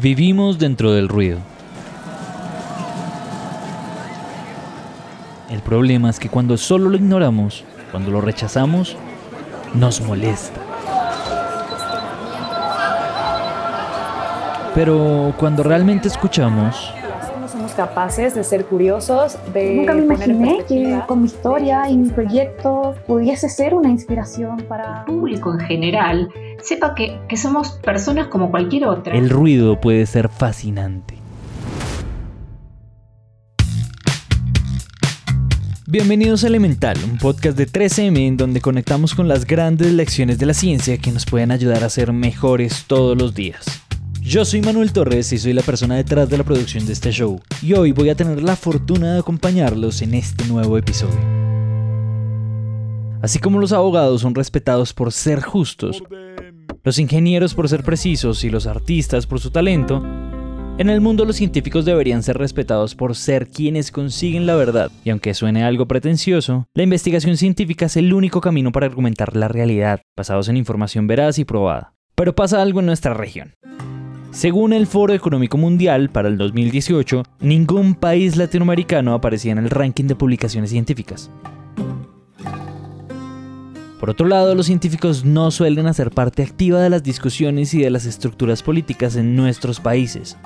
Vivimos dentro del ruido. El problema es que cuando solo lo ignoramos, cuando lo rechazamos, nos molesta. Pero cuando realmente escuchamos, no somos capaces de ser curiosos, de Nunca me imaginé que con mi historia y mi proyecto pudiese ser una inspiración para... público en general sepa que, que somos personas como cualquier otra. el ruido puede ser fascinante. Bienvenidos a Elemental, un podcast de 3M en donde conectamos con las grandes lecciones de la ciencia que nos pueden ayudar a ser mejores todos los días. Yo soy Manuel Torres y soy la persona detrás de la producción de este show, y hoy voy a tener la fortuna de acompañarlos en este nuevo episodio. Así como los abogados son respetados por ser justos, los ingenieros por ser precisos y los artistas por su talento, en el mundo los científicos deberían ser respetados por ser quienes consiguen la verdad, y aunque suene algo pretencioso, la investigación científica es el único camino para argumentar la realidad, basados en información veraz y probada. Pero pasa algo en nuestra región. Según el Foro Económico Mundial para el 2018, ningún país latinoamericano aparecía en el ranking de publicaciones científicas. Por otro lado, los científicos no suelen hacer parte activa de las discusiones y de las estructuras políticas en nuestros países.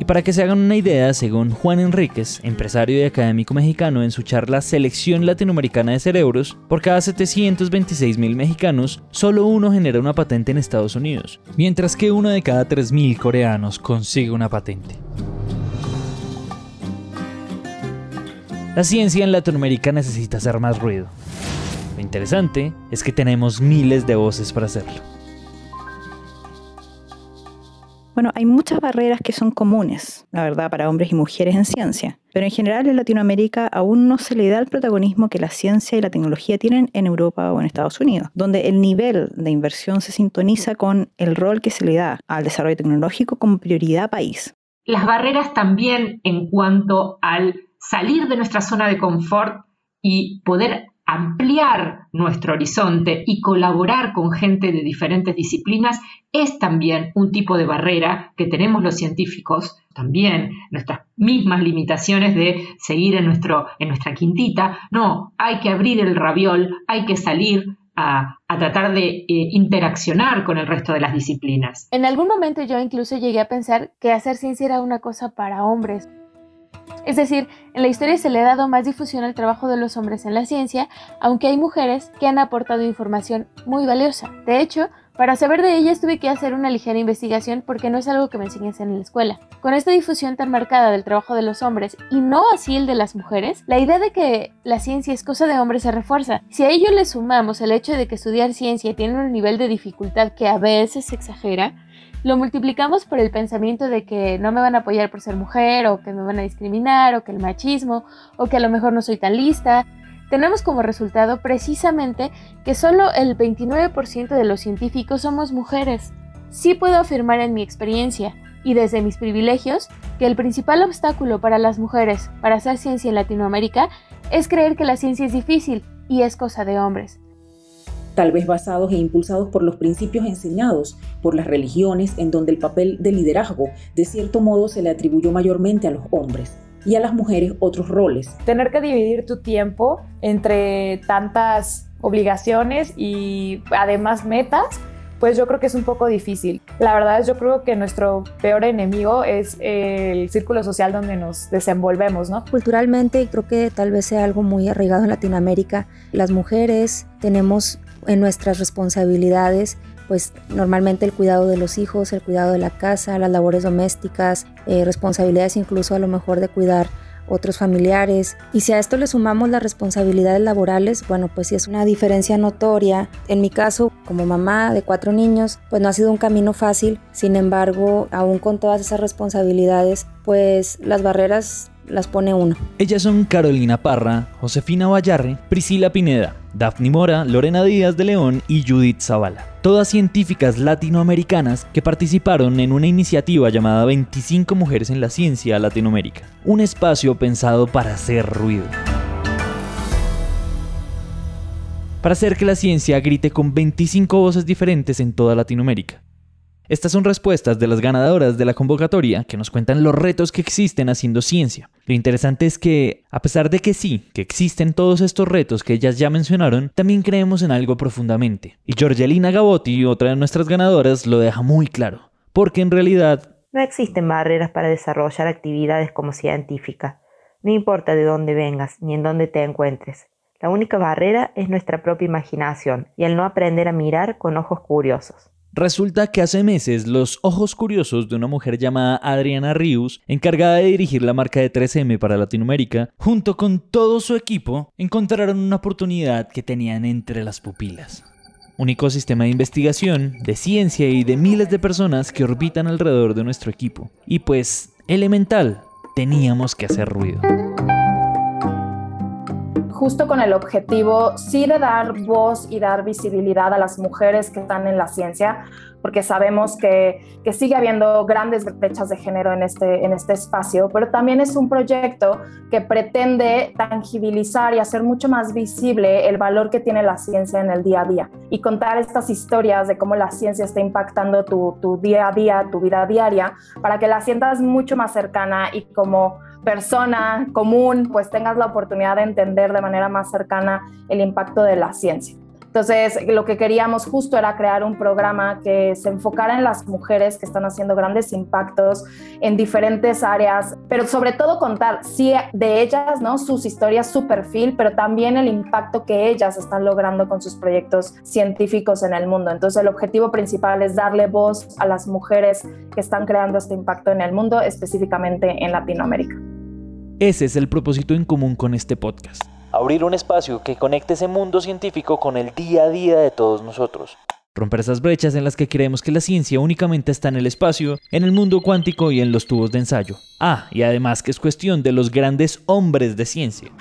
Y para que se hagan una idea, según Juan Enríquez, empresario y académico mexicano, en su charla Selección Latinoamericana de Cerebros, por cada 726 mil mexicanos, solo uno genera una patente en Estados Unidos, mientras que uno de cada 3.000 coreanos consigue una patente. La ciencia en Latinoamérica necesita hacer más ruido. Lo interesante es que tenemos miles de voces para hacerlo. Bueno, hay muchas barreras que son comunes, la verdad, para hombres y mujeres en ciencia. Pero en general en Latinoamérica aún no se le da el protagonismo que la ciencia y la tecnología tienen en Europa o en Estados Unidos, donde el nivel de inversión se sintoniza con el rol que se le da al desarrollo tecnológico como prioridad país. Las barreras también en cuanto al salir de nuestra zona de confort y poder ampliar nuestro horizonte y colaborar con gente de diferentes disciplinas es también un tipo de barrera que tenemos los científicos, también nuestras mismas limitaciones de seguir en, nuestro, en nuestra quintita. No, hay que abrir el raviol, hay que salir a, a tratar de eh, interaccionar con el resto de las disciplinas. En algún momento yo incluso llegué a pensar que hacer ciencia era una cosa para hombres. Es decir, en la historia se le ha dado más difusión al trabajo de los hombres en la ciencia, aunque hay mujeres que han aportado información muy valiosa. De hecho, para saber de ellas tuve que hacer una ligera investigación porque no es algo que me enseñes en la escuela. Con esta difusión tan marcada del trabajo de los hombres y no así el de las mujeres, la idea de que la ciencia es cosa de hombres se refuerza. Si a ello le sumamos el hecho de que estudiar ciencia tiene un nivel de dificultad que a veces exagera, lo multiplicamos por el pensamiento de que no me van a apoyar por ser mujer, o que me van a discriminar, o que el machismo, o que a lo mejor no soy tan lista. Tenemos como resultado precisamente que solo el 29% de los científicos somos mujeres. Sí puedo afirmar en mi experiencia y desde mis privilegios que el principal obstáculo para las mujeres para hacer ciencia en Latinoamérica es creer que la ciencia es difícil y es cosa de hombres tal vez basados e impulsados por los principios enseñados por las religiones en donde el papel de liderazgo de cierto modo se le atribuyó mayormente a los hombres y a las mujeres otros roles. Tener que dividir tu tiempo entre tantas obligaciones y además metas, pues yo creo que es un poco difícil. La verdad es yo creo que nuestro peor enemigo es el círculo social donde nos desenvolvemos, ¿no? Culturalmente creo que tal vez sea algo muy arraigado en Latinoamérica. Las mujeres tenemos en nuestras responsabilidades, pues normalmente el cuidado de los hijos, el cuidado de la casa, las labores domésticas, eh, responsabilidades incluso a lo mejor de cuidar otros familiares. Y si a esto le sumamos las responsabilidades laborales, bueno, pues sí es una diferencia notoria. En mi caso, como mamá de cuatro niños, pues no ha sido un camino fácil. Sin embargo, aún con todas esas responsabilidades, pues las barreras las pone uno. Ellas son Carolina Parra, Josefina Vallarre, Priscila Pineda, Daphne Mora, Lorena Díaz de León y Judith Zavala. Todas científicas latinoamericanas que participaron en una iniciativa llamada 25 Mujeres en la Ciencia Latinoamérica, un espacio pensado para hacer ruido. Para hacer que la ciencia grite con 25 voces diferentes en toda Latinoamérica. Estas son respuestas de las ganadoras de la convocatoria que nos cuentan los retos que existen haciendo ciencia. Lo interesante es que, a pesar de que sí, que existen todos estos retos que ellas ya mencionaron, también creemos en algo profundamente. Y Georgelina Gabotti, otra de nuestras ganadoras, lo deja muy claro. Porque en realidad... No existen barreras para desarrollar actividades como científica. No importa de dónde vengas ni en dónde te encuentres. La única barrera es nuestra propia imaginación y el no aprender a mirar con ojos curiosos. Resulta que hace meses los ojos curiosos de una mujer llamada Adriana Rius, encargada de dirigir la marca de 3M para Latinoamérica, junto con todo su equipo, encontraron una oportunidad que tenían entre las pupilas. Un ecosistema de investigación, de ciencia y de miles de personas que orbitan alrededor de nuestro equipo. Y pues, elemental, teníamos que hacer ruido justo con el objetivo sí de dar voz y dar visibilidad a las mujeres que están en la ciencia, porque sabemos que, que, sigue habiendo grandes brechas de género en este, en este espacio, pero también es un proyecto que pretende tangibilizar y hacer mucho más visible el valor que tiene la ciencia en el día a día y contar estas historias de cómo la ciencia está impactando tu, tu día a día, tu vida diaria, para que la sientas mucho más cercana y como persona común, pues tengas la oportunidad de entender de manera más cercana el impacto de la ciencia. Entonces, lo que queríamos justo era crear un programa que se enfocara en las mujeres que están haciendo grandes impactos en diferentes áreas, pero sobre todo contar, sí, de ellas, ¿no? Sus historias, su perfil, pero también el impacto que ellas están logrando con sus proyectos científicos en el mundo. Entonces, el objetivo principal es darle voz a las mujeres que están creando este impacto en el mundo, específicamente en Latinoamérica. Ese es el propósito en común con este podcast. Abrir un espacio que conecte ese mundo científico con el día a día de todos nosotros. Romper esas brechas en las que creemos que la ciencia únicamente está en el espacio, en el mundo cuántico y en los tubos de ensayo. Ah, y además que es cuestión de los grandes hombres de ciencia.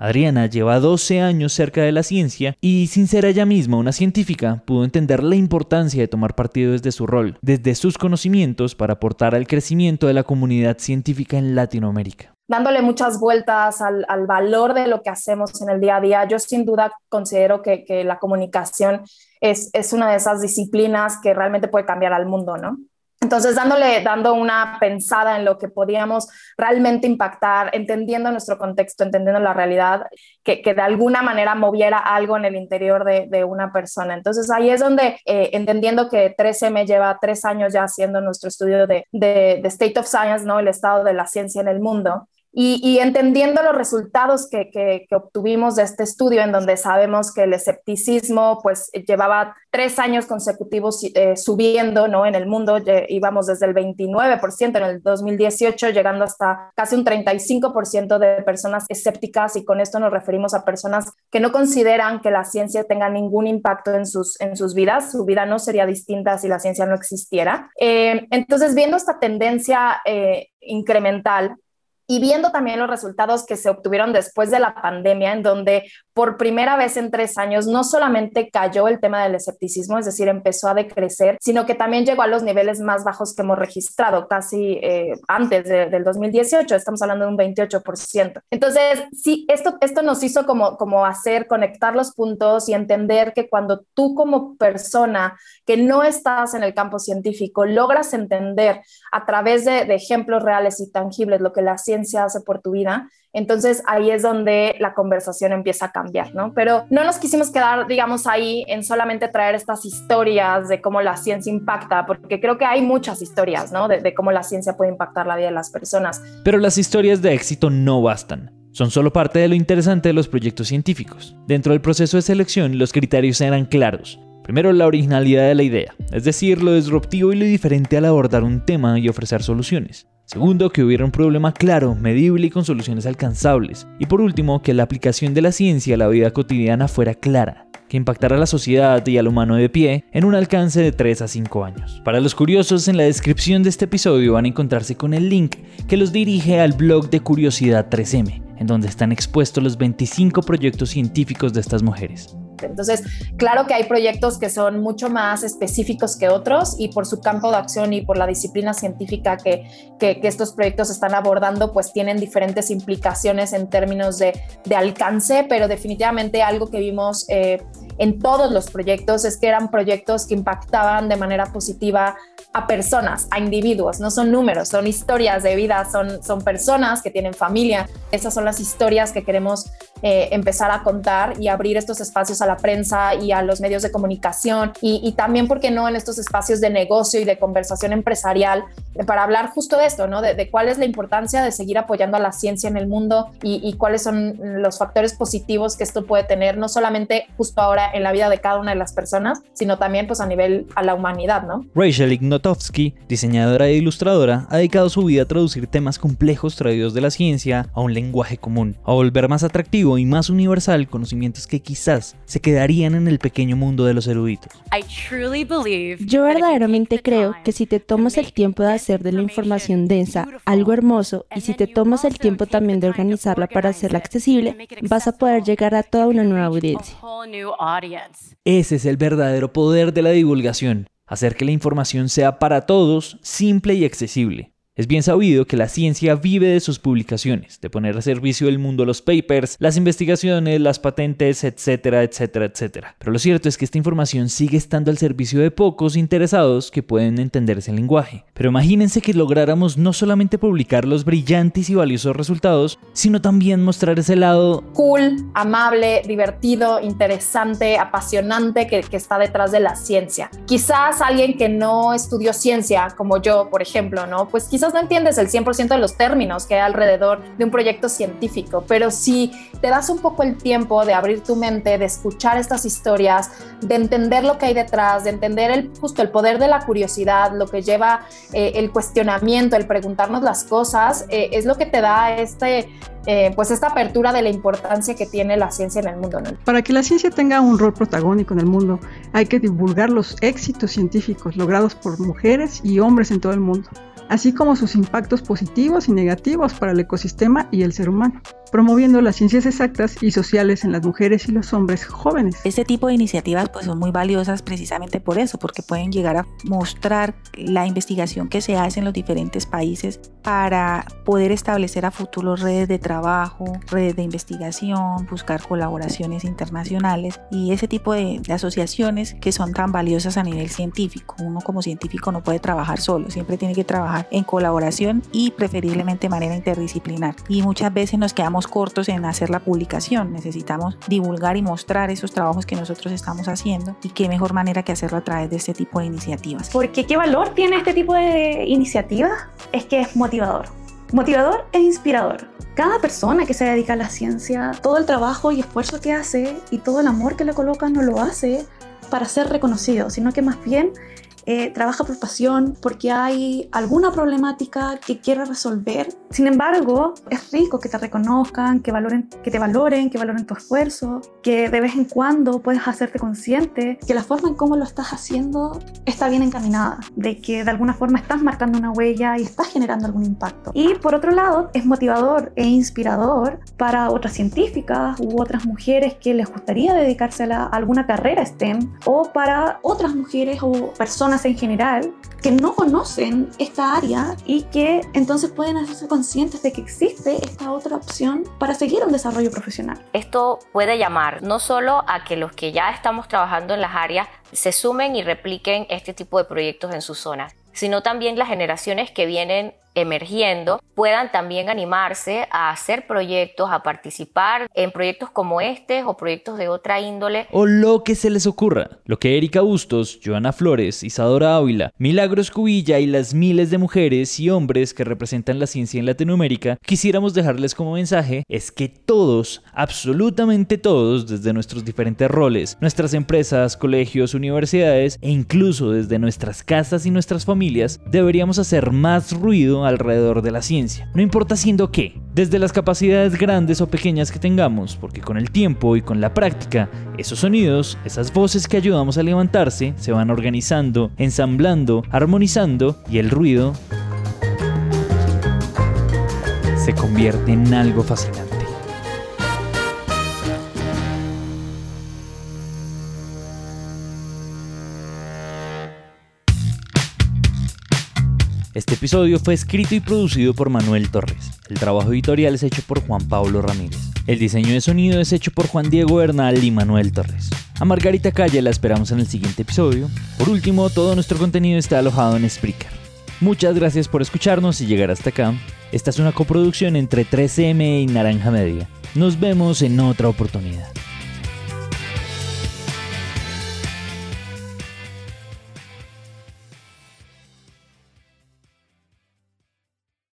Adriana lleva 12 años cerca de la ciencia y sin ser ella misma una científica, pudo entender la importancia de tomar partido desde su rol, desde sus conocimientos para aportar al crecimiento de la comunidad científica en Latinoamérica dándole muchas vueltas al, valor de lo que hacemos en el día a día. Yo sin duda considero que, la comunicación es, una de esas disciplinas que realmente puede cambiar al mundo, ¿no? Entonces, dándole, dando una pensada en lo que podíamos realmente impactar, entendiendo nuestro contexto, entendiendo la realidad, que, que de alguna manera moviera algo en el interior de, una persona. Entonces, ahí es donde, eh, entendiendo que 13M lleva tres años ya haciendo nuestro estudio de, de, de State of Science, ¿no? El estado de la ciencia en el mundo, y, entendiendo los resultados que, que, obtuvimos de este estudio, en donde sabemos que el escepticismo pues llevaba tres años consecutivos eh, subiendo ¿no? en el mundo, íbamos desde el 29% en el 2018, llegando hasta casi un 35% de personas escépticas, y con esto nos referimos a personas que no consideran que la ciencia tenga ningún impacto en sus, en sus vidas, su vida no sería distinta si la ciencia no existiera. Eh, entonces, viendo esta tendencia eh, incremental, y viendo también los resultados que se obtuvieron después de la pandemia, en donde por primera vez en tres años no solamente cayó el tema del escepticismo, es decir, empezó a decrecer, sino que también llegó a los niveles más bajos que hemos registrado, casi eh, antes del 2018, estamos hablando de un 28%. Entonces, sí, esto, esto nos hizo como, como hacer, conectar los puntos y entender que cuando tú como persona que no estás en el campo científico logras entender a través de, ejemplos reales y tangibles lo que la ciencia hace por tu vida, entonces ahí es donde la conversación empieza a cambiar, ¿no? Pero no nos quisimos quedar, digamos, ahí en solamente traer estas historias de cómo la ciencia impacta, porque creo que hay muchas historias, ¿no? De, de cómo la ciencia puede impactar la vida de las personas. Pero las historias de éxito no bastan. Son solo parte de lo interesante de los proyectos científicos. Dentro del proceso de selección, los criterios eran claros. Primero, la originalidad de la idea, es decir, lo disruptivo y lo diferente al abordar un tema y ofrecer soluciones. Segundo, que hubiera un problema claro, medible y con soluciones alcanzables. Y por último, que la aplicación de la ciencia a la vida cotidiana fuera clara, que impactara a la sociedad y al humano de pie en un alcance de 3 a 5 años. Para los curiosos, en la descripción de este episodio van a encontrarse con el link que los dirige al blog de Curiosidad 3M, en donde están expuestos los 25 proyectos científicos de estas mujeres. Entonces, claro que hay proyectos que son mucho más específicos que otros y por su campo de acción y por la disciplina científica que, que, estos proyectos están abordando, pues tienen diferentes implicaciones en términos de, alcance, pero definitivamente algo que vimos eh, en todos los proyectos es que eran proyectos que impactaban de manera positiva a personas, a individuos, no son números, son historias de vida, son, son personas que tienen familia. Esas son las historias que queremos eh, empezar a contar y abrir estos espacios a la prensa y a los medios de comunicación y, también, ¿por qué no?, en estos espacios de negocio y de conversación empresarial para hablar justo de esto, ¿no? De, cuál es la importancia de seguir apoyando a la ciencia en el mundo y, y cuáles son los factores positivos que esto puede tener, no solamente justo ahora en la vida de cada una de las personas, sino también pues a nivel a la humanidad, ¿no? Rachel Ignotovsky, diseñadora e ilustradora, ha dedicado su vida a traducir temas complejos traídos de la ciencia a un lenguaje común, a volver más atractivo y más universal conocimientos que quizás se quedarían en el pequeño mundo de los eruditos. Yo verdaderamente creo que si te tomas el tiempo de hacer de la información densa algo hermoso y si te tomas el tiempo también de organizarla para hacerla accesible, vas a poder llegar a toda una nueva audiencia. Ese es el verdadero poder de la divulgación, hacer que la información sea para todos simple y accesible. Es bien sabido que la ciencia vive de sus publicaciones, de poner a servicio del mundo los papers, las investigaciones, las patentes, etcétera, etcétera, etcétera. Pero lo cierto es que esta información sigue estando al servicio de pocos interesados que pueden entender ese lenguaje. Pero imagínense que lográramos no solamente publicar los brillantes y valiosos resultados, sino también mostrar ese lado cool, amable, divertido, interesante, apasionante que, que está detrás de la ciencia. Quizás alguien que no estudió ciencia, como yo, por ejemplo, ¿no? Pues quizás no entiendes el 100% de los términos que hay alrededor de un proyecto científico, pero si te das un poco el tiempo de abrir tu mente, de escuchar estas historias, de entender lo que hay detrás, de entender el, justo el poder de la curiosidad, lo que lleva eh, el cuestionamiento, el preguntarnos las cosas, eh, es lo que te da este, eh, pues esta apertura de la importancia que tiene la ciencia en el mundo. Para que la ciencia tenga un rol protagónico en el mundo, hay que divulgar los éxitos científicos logrados por mujeres y hombres en todo el mundo así como sus impactos positivos y negativos para el ecosistema y el ser humano promoviendo las ciencias exactas y sociales en las mujeres y los hombres jóvenes. Este tipo de iniciativas pues, son muy valiosas precisamente por eso, porque pueden llegar a mostrar la investigación que se hace en los diferentes países para poder establecer a futuro redes de trabajo, redes de investigación, buscar colaboraciones internacionales y ese tipo de, de asociaciones que son tan valiosas a nivel científico. Uno como científico no puede trabajar solo, siempre tiene que trabajar en colaboración y preferiblemente de manera interdisciplinar. Y muchas veces nos quedamos cortos en hacer la publicación, necesitamos divulgar y mostrar esos trabajos que nosotros estamos haciendo y qué mejor manera que hacerlo a través de este tipo de iniciativas. Porque qué valor tiene este tipo de iniciativas es que es motivador, motivador e inspirador. Cada persona que se dedica a la ciencia, todo el trabajo y esfuerzo que hace y todo el amor que le coloca no lo hace para ser reconocido, sino que más bien eh, trabaja por pasión, porque hay alguna problemática que quiere resolver. Sin embargo, es rico que te reconozcan, que, valoren, que te valoren, que valoren tu esfuerzo, que de vez en cuando puedes hacerte consciente que la forma en cómo lo estás haciendo está bien encaminada, de que de alguna forma estás marcando una huella y estás generando algún impacto. Y por otro lado, es motivador e inspirador para otras científicas u otras mujeres que les gustaría dedicarse a, a alguna carrera STEM o para otras mujeres o personas en general que no conocen esta área y que entonces pueden hacerse conscientes de que existe esta otra opción para seguir un desarrollo profesional. Esto puede llamar no solo a que los que ya estamos trabajando en las áreas se sumen y repliquen este tipo de proyectos en sus zonas, sino también las generaciones que vienen emergiendo puedan también animarse a hacer proyectos, a participar en proyectos como este o proyectos de otra índole. O lo que se les ocurra. Lo que Erika Bustos, Joana Flores, Isadora Ávila, Milagros Cubilla y las miles de mujeres y hombres que representan la ciencia en Latinoamérica quisiéramos dejarles como mensaje es que todos, absolutamente todos, desde nuestros diferentes roles, nuestras empresas, colegios, universidades e incluso desde nuestras casas y nuestras familias, deberíamos hacer más ruido alrededor de la ciencia. No importa siendo qué, desde las capacidades grandes o pequeñas que tengamos, porque con el tiempo y con la práctica, esos sonidos, esas voces que ayudamos a levantarse, se van organizando, ensamblando, armonizando y el ruido se convierte en algo fascinante. Este episodio fue escrito y producido por Manuel Torres. El trabajo editorial es hecho por Juan Pablo Ramírez. El diseño de sonido es hecho por Juan Diego Bernal y Manuel Torres. A Margarita Calle la esperamos en el siguiente episodio. Por último, todo nuestro contenido está alojado en Spreaker. Muchas gracias por escucharnos y llegar hasta acá. Esta es una coproducción entre 3M y Naranja Media. Nos vemos en otra oportunidad.